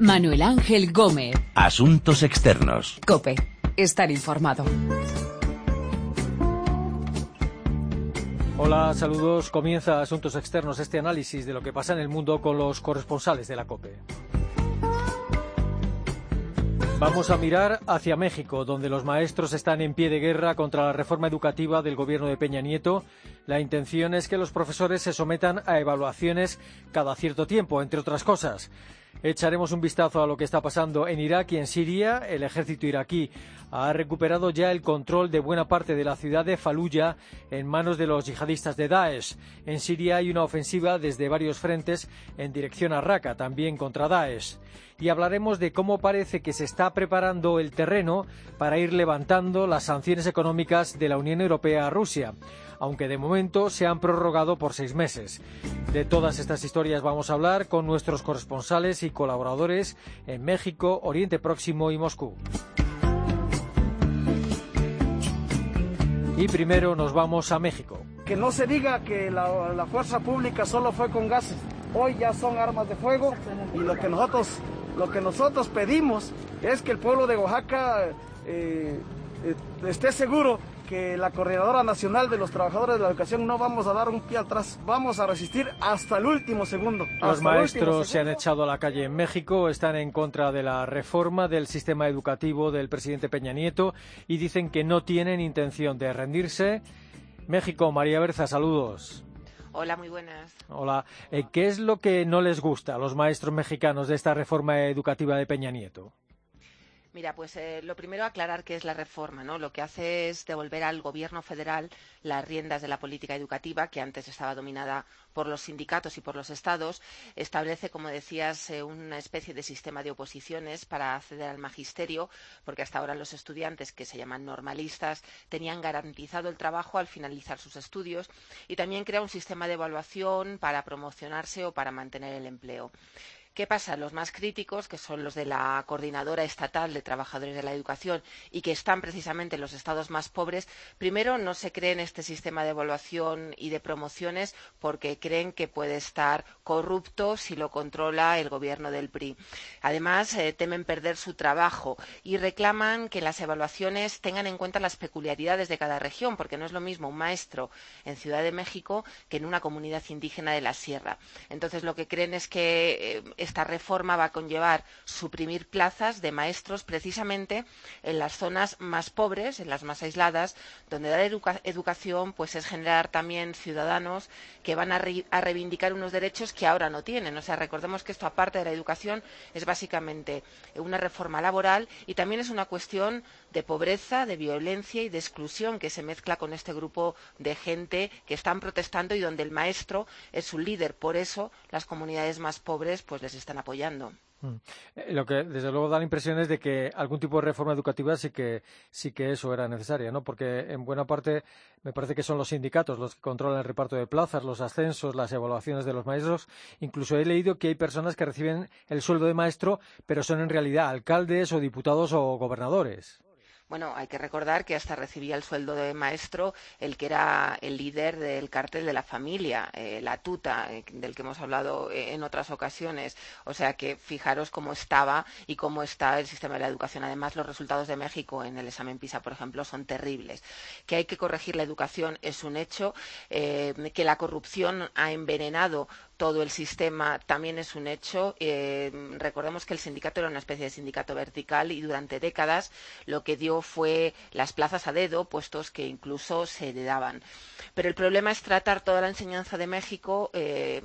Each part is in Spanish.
Manuel Ángel Gómez. Asuntos externos. Cope. Estar informado. Hola, saludos. Comienza Asuntos Externos, este análisis de lo que pasa en el mundo con los corresponsales de la COPE. Vamos a mirar hacia México, donde los maestros están en pie de guerra contra la reforma educativa del gobierno de Peña Nieto. La intención es que los profesores se sometan a evaluaciones cada cierto tiempo, entre otras cosas. Echaremos un vistazo a lo que está pasando en Irak y en Siria. El ejército iraquí ha recuperado ya el control de buena parte de la ciudad de Fallujah en manos de los yihadistas de Daesh. En Siria hay una ofensiva desde varios frentes en dirección a Raqqa, también contra Daesh y hablaremos de cómo parece que se está preparando el terreno para ir levantando las sanciones económicas de la Unión Europea a Rusia, aunque de momento se han prorrogado por seis meses. De todas estas historias vamos a hablar con nuestros corresponsales y colaboradores en México, Oriente Próximo y Moscú. Y primero nos vamos a México. Que no se diga que la, fuerza pública solo fue con gases. Hoy ya son armas de fuego y lo que nosotros lo que nosotros pedimos es que el pueblo de Oaxaca eh, eh, esté seguro que la Coordinadora Nacional de los Trabajadores de la Educación no vamos a dar un pie atrás, vamos a resistir hasta el último segundo. Los maestros se han echado a la calle en México, están en contra de la reforma del sistema educativo del presidente Peña Nieto y dicen que no tienen intención de rendirse. México, María Berza, saludos. Hola, muy buenas. Hola. Eh, ¿Qué es lo que no les gusta a los maestros mexicanos de esta reforma educativa de Peña Nieto? Mira, pues eh, lo primero aclarar qué es la reforma, ¿no? Lo que hace es devolver al gobierno federal las riendas de la política educativa, que antes estaba dominada por los sindicatos y por los estados. Establece, como decías, eh, una especie de sistema de oposiciones para acceder al magisterio, porque hasta ahora los estudiantes, que se llaman normalistas, tenían garantizado el trabajo al finalizar sus estudios y también crea un sistema de evaluación para promocionarse o para mantener el empleo. ¿Qué pasa? Los más críticos, que son los de la Coordinadora Estatal de Trabajadores de la Educación y que están precisamente en los estados más pobres, primero no se creen este sistema de evaluación y de promociones porque creen que puede estar corrupto si lo controla el gobierno del PRI. Además, eh, temen perder su trabajo y reclaman que las evaluaciones tengan en cuenta las peculiaridades de cada región, porque no es lo mismo un maestro en Ciudad de México que en una comunidad indígena de la Sierra. Entonces, lo que creen es que eh, esta reforma va a conllevar suprimir plazas de maestros precisamente en las zonas más pobres, en las más aisladas, donde dar educación pues es generar también ciudadanos que van a, reivindicar unos derechos que ahora no tienen. O sea, recordemos que esto, aparte de la educación, es básicamente una reforma laboral y también es una cuestión de pobreza, de violencia y de exclusión que se mezcla con este grupo de gente que están protestando y donde el maestro es su líder. Por eso las comunidades más pobres pues están apoyando. Mm. Eh, lo que desde luego da la impresión es de que algún tipo de reforma educativa sí que sí que eso era necesaria, ¿no? Porque en buena parte me parece que son los sindicatos los que controlan el reparto de plazas, los ascensos, las evaluaciones de los maestros. Incluso he leído que hay personas que reciben el sueldo de maestro, pero son en realidad alcaldes o diputados o gobernadores. Bueno, hay que recordar que hasta recibía el sueldo de maestro el que era el líder del cártel de la familia, eh, la tuta, eh, del que hemos hablado eh, en otras ocasiones. O sea que fijaros cómo estaba y cómo está el sistema de la educación. Además, los resultados de México en el examen PISA, por ejemplo, son terribles. Que hay que corregir la educación es un hecho. que la corrupción ha envenenado todo el sistema también es un hecho. Eh, recordemos que el sindicato era una especie de sindicato vertical y durante décadas lo que dio fue las plazas a dedo, puestos que incluso se heredaban. Pero el problema es tratar toda la enseñanza de México eh,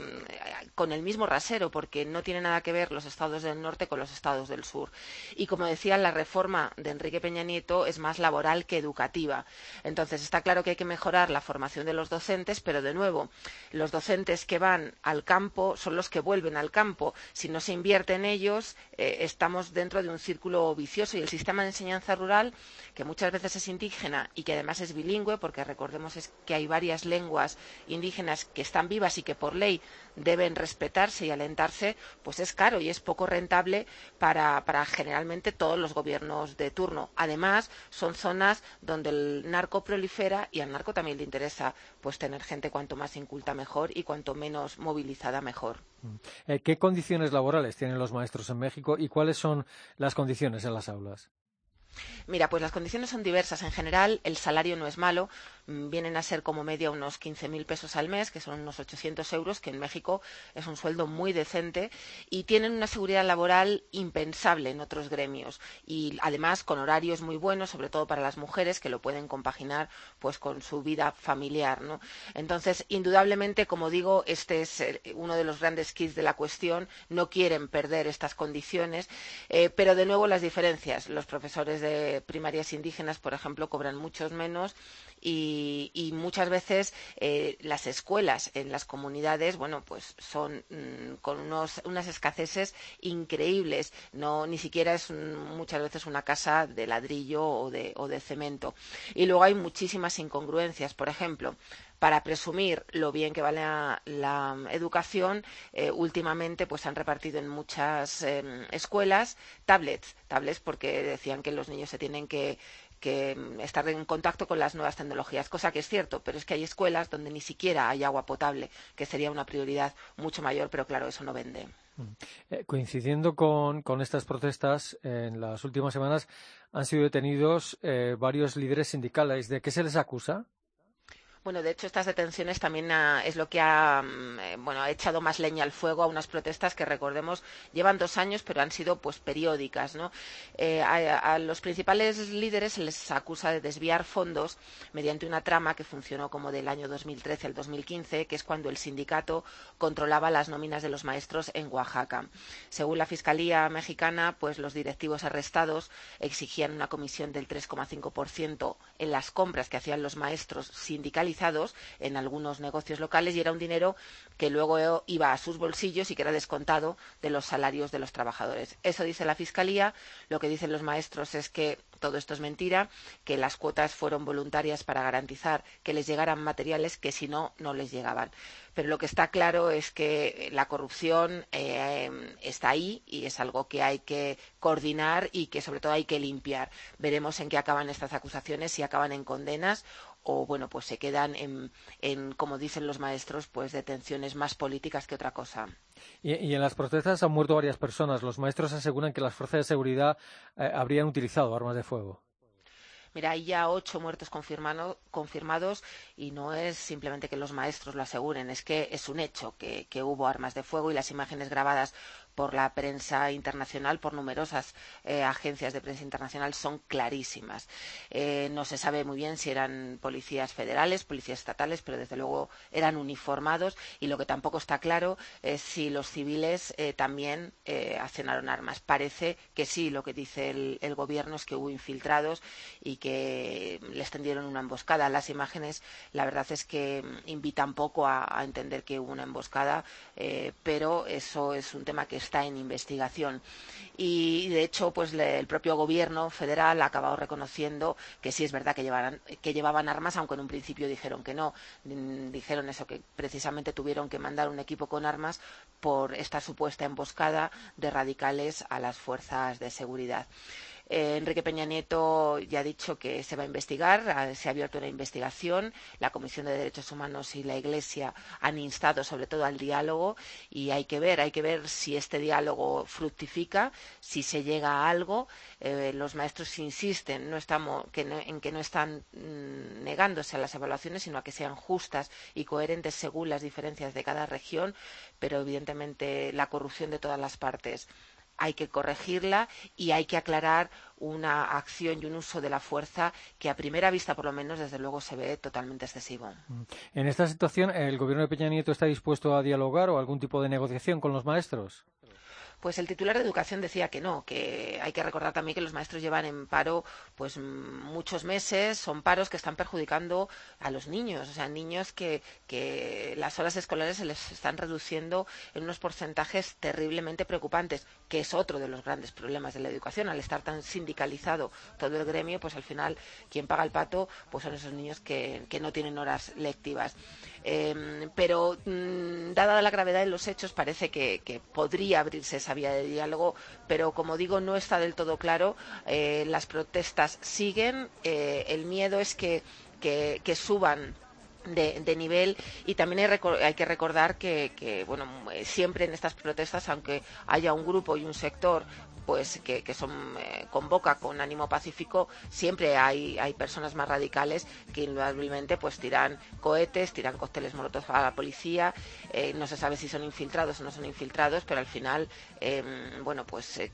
con el mismo rasero, porque no tiene nada que ver los estados del norte con los estados del sur. Y como decía, la reforma de Enrique Peña Nieto es más laboral que educativa. Entonces, está claro que hay que mejorar la formación de los docentes, pero de nuevo, los docentes que van al campo son los que vuelven al campo. Si no se invierte en ellos, eh, estamos dentro de un círculo vicioso y el sistema de enseñanza rural, que muchas veces es indígena y que además es bilingüe, porque recordemos que hay varias lenguas indígenas que están vivas y que por ley deben respetarse y alentarse, pues es caro y es poco rentable para, para generalmente todos los gobiernos de turno. Además, son zonas donde el narco prolifera y al narco también le interesa pues tener gente cuanto más inculta mejor y cuanto menos movilizada mejor. Mm. Eh, ¿Qué condiciones laborales tienen los maestros en México y cuáles son las condiciones en las aulas? Mira, pues las condiciones son diversas. En general, el salario no es malo. Mm, vienen a ser como media unos 15.000 pesos al mes, que son unos 800 euros, que en México es un sueldo muy decente, y tienen una seguridad laboral impensable en otros gremios. Y además con horarios muy buenos, sobre todo para las mujeres, que lo pueden compaginar pues con su vida familiar. ¿no? Entonces, indudablemente, como digo, este es eh, uno de los grandes kits de la cuestión. No quieren perder estas condiciones, eh, pero de nuevo las diferencias. Los profesores de primarias indígenas, por ejemplo, cobran muchos menos y, muchas veces eh, las escuelas en las comunidades, bueno, pues son mm, con unas escaseces increíbles. No, ni siquiera es muchas veces una casa de ladrillo o de, o de cemento. Y luego hay muchísimas incongruencias. Por ejemplo, para presumir lo bien que vale la, educación, eh, últimamente pues han repartido en muchas em, escuelas tablets, tablets porque decían que los niños se tienen que que mm, estar en contacto con las nuevas tecnologías, cosa que es cierto, pero es que hay escuelas donde ni siquiera hay agua potable, que sería una prioridad mucho mayor, pero claro, eso no vende. Mm. Eh, coincidiendo con, estas protestas, en las últimas semanas han sido detenidos eh, varios líderes sindicales. ¿De qué se les acusa? Bueno, de hecho, estas detenciones también es lo que ha, mm, eh, bueno, ha echado más leña al fuego a unas protestas que, recordemos, llevan dos años, pero han sido pues periódicas. ¿no? Eh, a, los principales líderes se les acusa de desviar fondos mediante una trama que funcionó como del año 2013 al 2015, que es cuando el sindicato controlaba las nóminas de los maestros en Oaxaca. Según la Fiscalía mexicana, pues los directivos arrestados exigían una comisión del 3,5% en las compras que hacían los maestros sindicalizados en algunos negocios locales y era un dinero que luego iba a sus bolsillos y que era descontado de los salarios de los trabajadores. Eso dice la Fiscalía. Lo que dicen los maestros es que todo esto es mentira, que las cuotas fueron voluntarias para garantizar que les llegaran materiales que si no, no les llegaban. Pero lo que está claro es que la corrupción eh, está ahí y es algo que hay que coordinar y que sobre todo hay que limpiar. Veremos en qué acaban estas acusaciones, si acaban en condenas o bueno pues se quedan en, como dicen los maestros pues detenciones más políticas que otra cosa. Y, en las protestas han muerto varias personas. Los maestros aseguran que las fuerzas de seguridad eh, habrían utilizado armas de fuego. Mira, hay ya ocho muertos confirmados y no es simplemente que los maestros lo aseguren, es que es un hecho que, hubo armas de fuego y las imágenes grabadas por la prensa internacional, por numerosas eh, agencias de prensa internacional, son clarísimas. Eh, no se sabe muy bien si eran policías federales, policías estatales, pero desde luego eran uniformados y lo que tampoco está claro es si los civiles eh, también accionaron armas. Parece que sí, lo que dice el, gobierno es que hubo infiltrados y que les tendieron una emboscada. Las imágenes, la verdad es que invitan poco a, a entender que hubo una emboscada, pero eso es un tema que está en investigación. Y de hecho, pues el propio gobierno federal ha acabado reconociendo que sí es verdad que, que llevaban armas, aunque en un principio dijeron que no. Mm, dijeron eso, que precisamente tuvieron que mandar un equipo con armas por esta supuesta emboscada de radicales a las fuerzas de seguridad. Eh, Enrique Peña Nieto ya ha dicho que se va a investigar, se ha abierto una investigación. La Comisión de Derechos Humanos y la Iglesia han instado sobre todo al diálogo y hay que ver, hay que ver si este diálogo fructifica, si se llega a algo. Eh, los maestros insisten no estamos, en que no están mm, negándose a las evaluaciones, sino a que sean justas y coherentes según las diferencias de cada región, pero evidentemente la corrupción de todas las partes hay que corregirla y hay que aclarar una acción y un uso de la fuerza que a primera vista, por lo menos, desde luego se ve totalmente excesivo. Mm. En esta situación, ¿el gobierno de Peña Nieto está dispuesto a dialogar o algún tipo de negociación con los maestros? Pues el titular de educación decía que no, que hay que recordar también que los maestros llevan en paro pues muchos meses, son paros que están perjudicando a los niños, o sea, niños que, que las horas escolares se les están reduciendo en unos porcentajes terriblemente preocupantes, que es otro de los grandes problemas de la educación, al estar tan sindicalizado todo el gremio, pues al final quien paga el pato pues son esos niños que, que no tienen horas lectivas. Em, pero mm, dada la gravedad de los hechos parece que, podría abrirse esa vía de diálogo, pero como digo no está del todo claro. Eh, las protestas siguen. Eh, el miedo es que, que suban de, nivel y también hay, que recordar que, bueno siempre en estas protestas aunque haya un grupo y un sector pues que, son eh, convoca con ánimo pacífico siempre hay, hay personas más radicales que indudablemente pues tiran cohetes tiran cócteles molotov a la policía eh, no se sabe si son infiltrados o no son infiltrados pero al final em, bueno pues eh,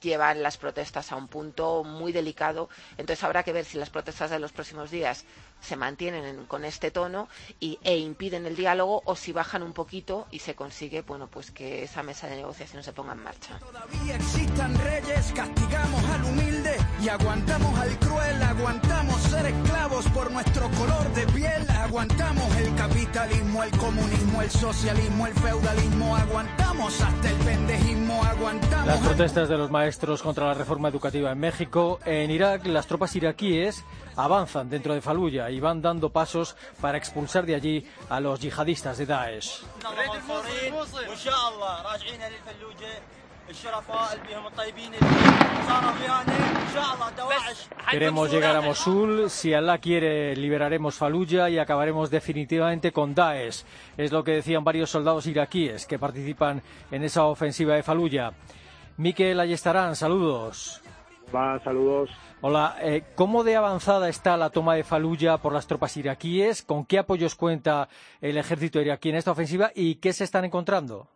llevan las protestas a un punto muy delicado. Entonces habrá que ver si las protestas de los próximos días se mantienen con este tono y, e impiden el diálogo o si bajan un poquito y se consigue bueno pues que esa mesa de negociación se ponga en marcha. Todavía existan reyes, castigamos al humilde y aguantamos al cruel, aguantamos ser esclavos por nuestro color de piel, aguantamos el capitalismo, el comunismo, el socialismo, el feudalismo, aguantamos hasta el pendejismo, aguantamos. Las protestas de los maestros contra la reforma educativa en México, en Irak las tropas iraquíes avanzan dentro de Faluya y van dando pasos para expulsar de allí a los yihadistas de Daesh. Queremos llegar a Mosul, si Allah quiere liberaremos Faluya y acabaremos definitivamente con Daesh. Es lo que decían varios soldados iraquíes que participan en esa ofensiva de Faluya. Miquel Ayestarán, saludos. Va, saludos. Hola, eh, ¿cómo de avanzada está la toma de Faluya por las tropas iraquíes? ¿Con qué apoyos cuenta el ejército iraquí en esta ofensiva y qué se están encontrando?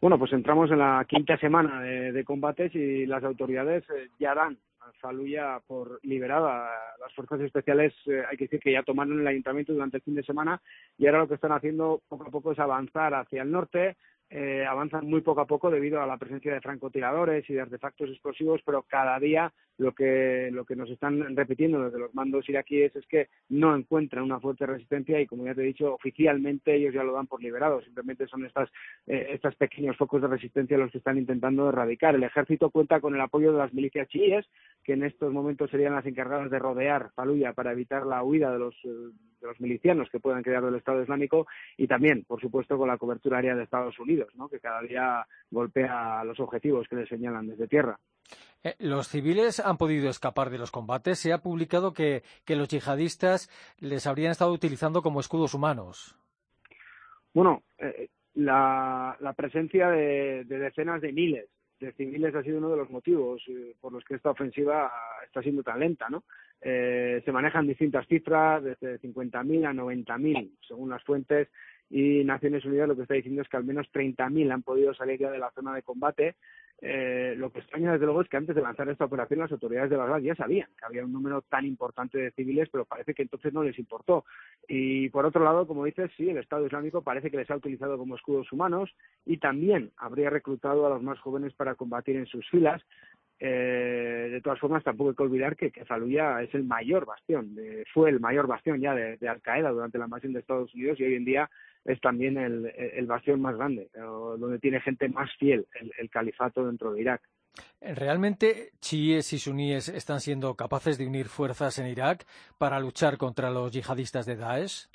Bueno, pues entramos en la quinta semana de, combates y las autoridades eh, ya dan a Faluya por liberada. Las fuerzas especiales, eh, hay que decir que ya tomaron el ayuntamiento durante el fin de semana y ahora lo que están haciendo poco a poco es avanzar hacia el norte, eh, avanzan muy poco a poco debido a la presencia de francotiradores y de artefactos explosivos, pero cada día lo que, lo que nos están repitiendo desde los mandos iraquíes es que no encuentran una fuerte resistencia y, como ya te he dicho, oficialmente ellos ya lo dan por liberado. Simplemente son estas, eh, estos pequeños focos de resistencia los que están intentando erradicar. El ejército cuenta con el apoyo de las milicias chiíes, que en estos momentos serían las encargadas de rodear Faluya para evitar la huida de los, eh, de los milicianos que puedan crear del Estado Islámico y también, por supuesto, con la cobertura aérea de Estados Unidos, ¿no? que cada día golpea los objetivos que le señalan desde tierra. Eh, los civiles han podido escapar de los combates. Se ha publicado que, los yihadistas les habrían estado utilizando como escudos humanos. Bueno, eh, la, presencia de, decenas de miles de civiles ha sido uno de los motivos eh, por los que esta ofensiva está siendo tan lenta, ¿no? se manejan distintas cifras, desde 50.000 a 90.000, según las fuentes, y Naciones Unidas lo que está diciendo es que al menos 30.000 han podido salir ya de la zona de combate. Eh, lo que extraña, desde luego, es que antes de lanzar esta operación las autoridades de Bagdad ya sabían que había un número tan importante de civiles, pero parece que entonces no les importó. Y por otro lado, como dices, sí, el Estado Islámico parece que les ha utilizado como escudos humanos y también habría reclutado a los más jóvenes para combatir en sus filas. Eh, de todas formas, tampoco hay que olvidar que, que es el mayor bastión, fue el mayor bastión ya de, de Al Qaeda durante la invasión de Estados Unidos y hoy en día es también el, el bastión más grande, donde tiene gente más fiel el, califato dentro de Irak. ¿Realmente chiíes y suníes están siendo capaces de unir fuerzas en Irak para luchar contra los yihadistas de Daesh?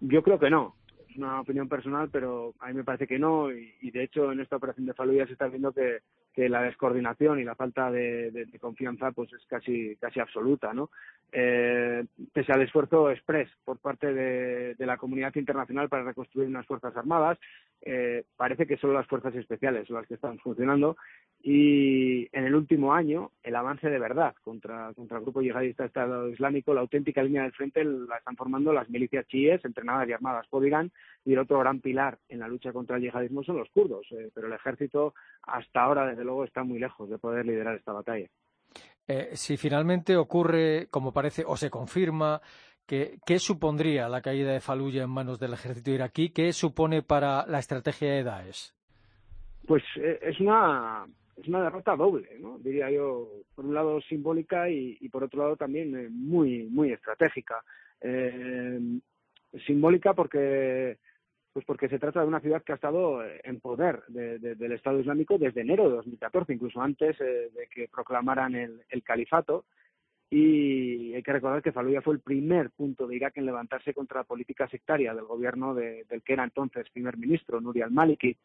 Yo creo que no. Es una opinión personal, pero a mí me parece que no. Y, de hecho, en esta operación de Fallujah se está viendo que, que la descoordinación y la falta de, confianza pues es casi casi absoluta no eh, pese al esfuerzo express por parte de, la comunidad internacional para reconstruir unas fuerzas armadas eh, parece que son las fuerzas especiales las que están funcionando y en el último año el avance de verdad contra contra el grupo yihadista Estado Islámico la auténtica línea del frente la están formando las milicias chiíes entrenadas y armadas por Irán y el otro gran pilar en la lucha contra el yihadismo son los kurdos eh, pero el ejército hasta ahora desde luego está muy lejos de poder liderar esta batalla. Eh, si finalmente ocurre, como parece, o se confirma, ¿qué supondría la caída de Faluya en manos del ejército iraquí? ¿Qué supone para la estrategia de Daesh? Pues eh, es una es una derrota doble, ¿no? Diría yo, por un lado simbólica y, por otro lado también eh, muy muy estratégica. simbólica porque pues porque se trata de una ciudad que ha estado eh, en poder del Estado Islámico desde enero de 2014, incluso antes eh, de que proclamaran el, califato. Y hay que recordar que Fallujah fue el primer punto de Irak en levantarse contra la política sectaria del gobierno del que era entonces primer ministro, Nuri al-Maliki.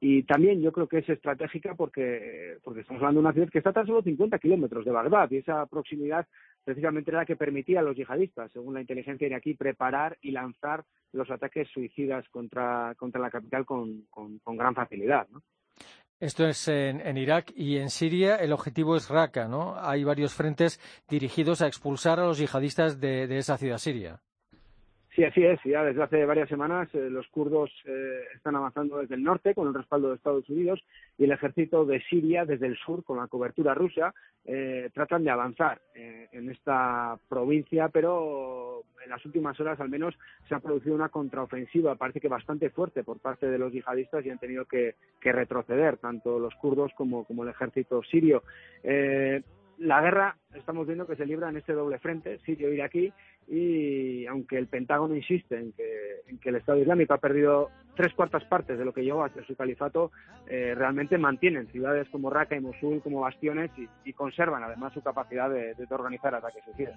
Y también yo creo que es estratégica porque, porque estamos hablando de una ciudad que está tan solo 50 kilómetros de Bagdad y esa proximidad precisamente era la que permitía a los yihadistas, según la inteligencia iraquí, preparar y lanzar los ataques suicidas contra, contra la capital con, con, gran facilidad. ¿no? Esto es en, Irak y en Siria el objetivo es Raqqa, ¿no? Hay varios frentes dirigidos a expulsar a los yihadistas de esa ciudad siria. Sí, así es. Ya desde hace varias semanas eh, los kurdos eh, están avanzando desde el norte con el respaldo de Estados Unidos y el ejército de Siria desde el sur con la cobertura rusa eh, tratan de avanzar en esta provincia, pero en las últimas horas al menos se ha producido una contraofensiva, parece que bastante fuerte por parte de los yihadistas y han tenido que, retroceder tanto los kurdos como, como el ejército sirio la guerra estamos viendo que se libra en este doble frente, sirio-iraquí, y aunque el Pentágono insiste en que, en que, el Estado Islámico ha perdido tres cuartas partes de lo que llegó hasta su califato, eh, realmente mantienen ciudades como Raqqa y Mosul como bastiones y, conservan además su capacidad de, de organizar ataques suicidas.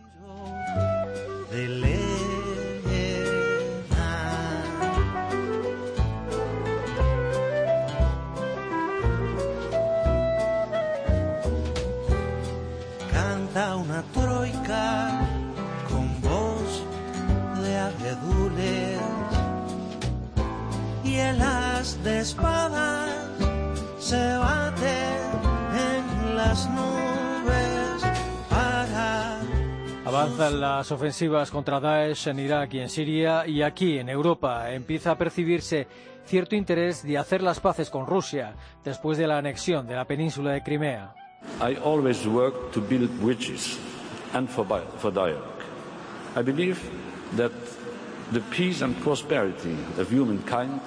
Avanzan las ofensivas contra Daesh en Irak y en Siria y aquí en Europa empieza a percibirse cierto interés de hacer las paces con Rusia después de la anexión de la península de Crimea. I always work to build bridges and for, for dialogue. I believe that the peace and prosperity of humankind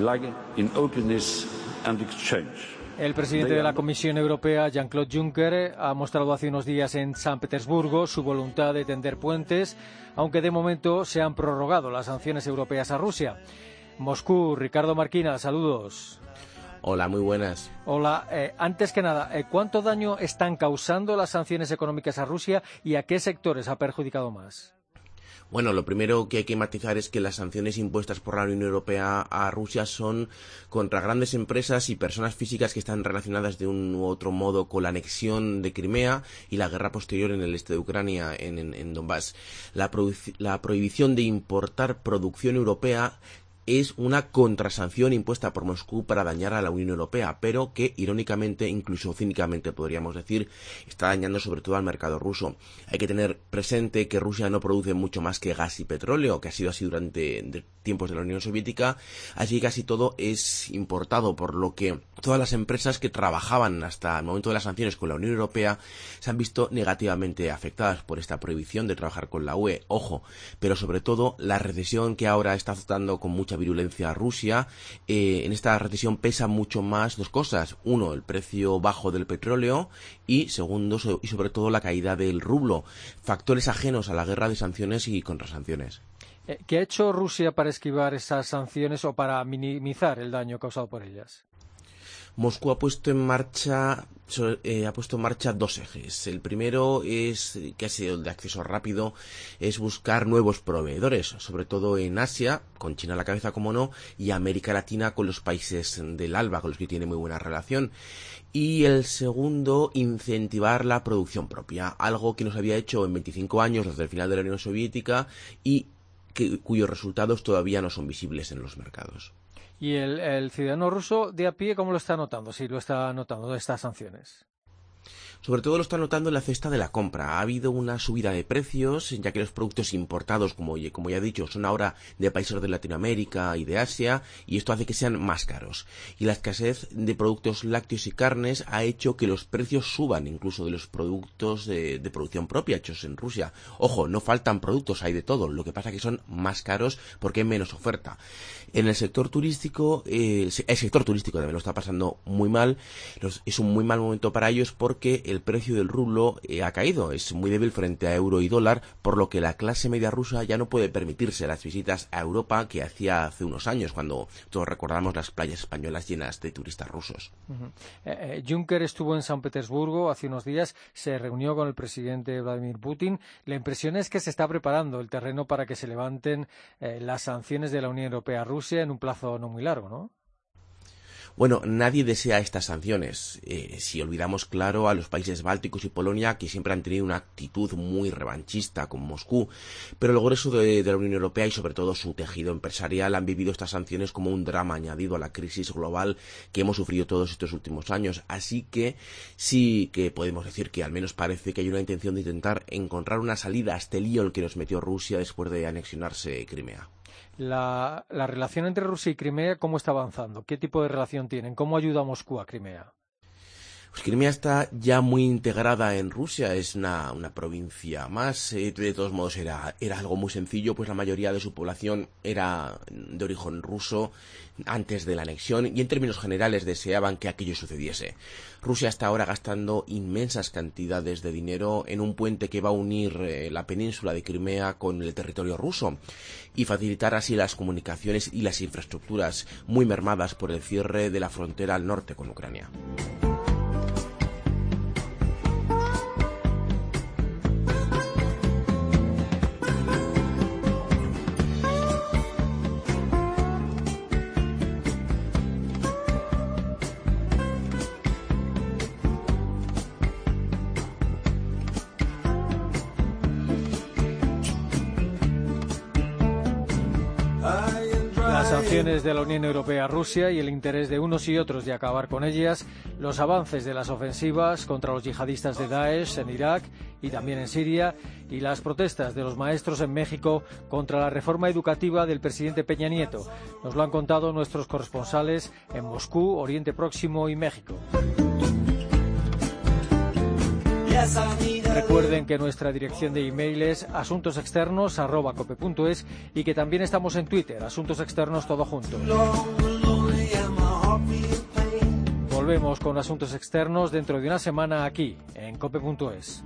lie in openness and exchange. El presidente de la Comisión Europea, Jean-Claude Juncker, ha mostrado hace unos días en San Petersburgo su voluntad de tender puentes, aunque de momento se han prorrogado las sanciones europeas a Rusia. Moscú, Ricardo Marquina, saludos. Hola, muy buenas. Hola, eh, antes que nada, eh, ¿cuánto daño están causando las sanciones económicas a Rusia y a qué sectores ha perjudicado más? Bueno, lo primero que hay que matizar es que las sanciones impuestas por la Unión Europea a Rusia son contra grandes empresas y personas físicas que están relacionadas de un u otro modo con la anexión de Crimea y la guerra posterior en el este de Ucrania, en, Donbass. la prohibición de importar producción europea es una contrasanción impuesta por Moscú para dañar a la Unión Europea, pero que irónicamente, incluso cínicamente podríamos decir, está dañando sobre todo al mercado ruso. Hay que tener presente que Rusia no produce mucho más que gas y petróleo, que ha sido así durante tiempos de la Unión Soviética, allí casi todo es importado, por lo que todas las empresas que trabajaban hasta el momento de las sanciones con la Unión Europea se han visto negativamente afectadas por esta prohibición de trabajar con la UE. Ojo, pero sobre todo la recesión que ahora está azotando con mucha virulencia a Rusia, eh, en esta recesión pesa mucho más dos cosas. Uno, el precio bajo del petróleo y segundo, y sobre todo la caída del rublo. Factores ajenos a la guerra de sanciones y contrasanciones. Eh, ¿Qué ha hecho Rusia para esquivar esas sanciones o para minimizar el daño causado por ellas? Moscú ha puesto en marcha eh, ha puesto en marcha dos ejes. El primero es que ha sido el de acceso rápido, es buscar nuevos proveedores, sobre todo en Asia, con China a la cabeza como no, y América Latina con los países del ALBA, con los que tiene muy buena relación. Y el segundo, incentivar la producción propia, algo que nos había hecho en 25 años desde el final de la Unión Soviética y cuyos resultados todavía no son visibles en los mercados. ¿Y el, ciudadano ruso de a pie cómo lo está notando? Si lo está notando estas sanciones. Sobre todo lo está notando en la cesta de la compra. Ha habido una subida de precios, ya que los productos importados, como, como ya he dicho, son ahora de países de Latinoamérica y de Asia, y esto hace que sean más caros. Y la escasez de productos lácteos y carnes ha hecho que los precios suban, incluso de los productos de, producción propia hechos en Rusia. Ojo, no faltan productos, hay de todo. Lo que pasa que son más caros porque hay menos oferta. En el sector turístico, el, sector turístico también lo está pasando muy mal. es un muy mal momento para ellos porque el precio del rublo eh, ha caído, es muy débil frente a euro y dólar, por lo que la clase media rusa ya no puede permitirse las visitas a Europa que hacía hace unos años, cuando todos recordamos las playas españolas llenas de turistas rusos. Eh, Juncker estuvo en San Petersburgo hace unos días, se reunió con el presidente Vladimir Putin. La impresión es que se está preparando el terreno para que se levanten las sanciones de la Unión Europea a Rusia en un plazo no muy largo, ¿no? Bueno, nadie desea estas sanciones. Eh, si olvidamos, claro, a los países bálticos y Polonia, que siempre han tenido una actitud muy revanchista con Moscú, pero el grueso de, la Unión Europea y sobre todo su tejido empresarial han vivido estas sanciones como un drama añadido a la crisis global que hemos sufrido todos estos últimos años. Así que sí que podemos decir que al menos parece que hay una intención de intentar encontrar una salida a este lío en el que nos metió Rusia después de anexionarse Crimea la, la relación entre Rusia y Crimea, ¿cómo está avanzando? ¿Qué tipo de relación tienen? ¿Cómo ayuda Moscú a Crimea? Pues Crimea está ya muy integrada en Rusia, es una, provincia más. Eh, de todos modos, era, algo muy sencillo, pues la mayoría de su población era de origen ruso antes de la anexión y en términos generales deseaban que aquello sucediese. Rusia está ahora gastando inmensas cantidades de dinero en un puente que va a unir eh, la península de Crimea con el territorio ruso y facilitar así las comunicaciones y las infraestructuras muy mermadas por el cierre de la frontera al norte con Ucrania. De la Unión Europea a Rusia y el interés de unos y otros de acabar con ellas, los avances de las ofensivas contra los yihadistas de Daesh en Irak y también en Siria y las protestas de los maestros en México contra la reforma educativa del presidente Peña Nieto. Nos lo han contado nuestros corresponsales en Moscú, Oriente Próximo y México. Recuerden que nuestra dirección de email es asuntosexternos.cope.es y que también estamos en Twitter, Asuntos Externos Todo Juntos. Volvemos con Asuntos Externos dentro de una semana aquí, en cope.es.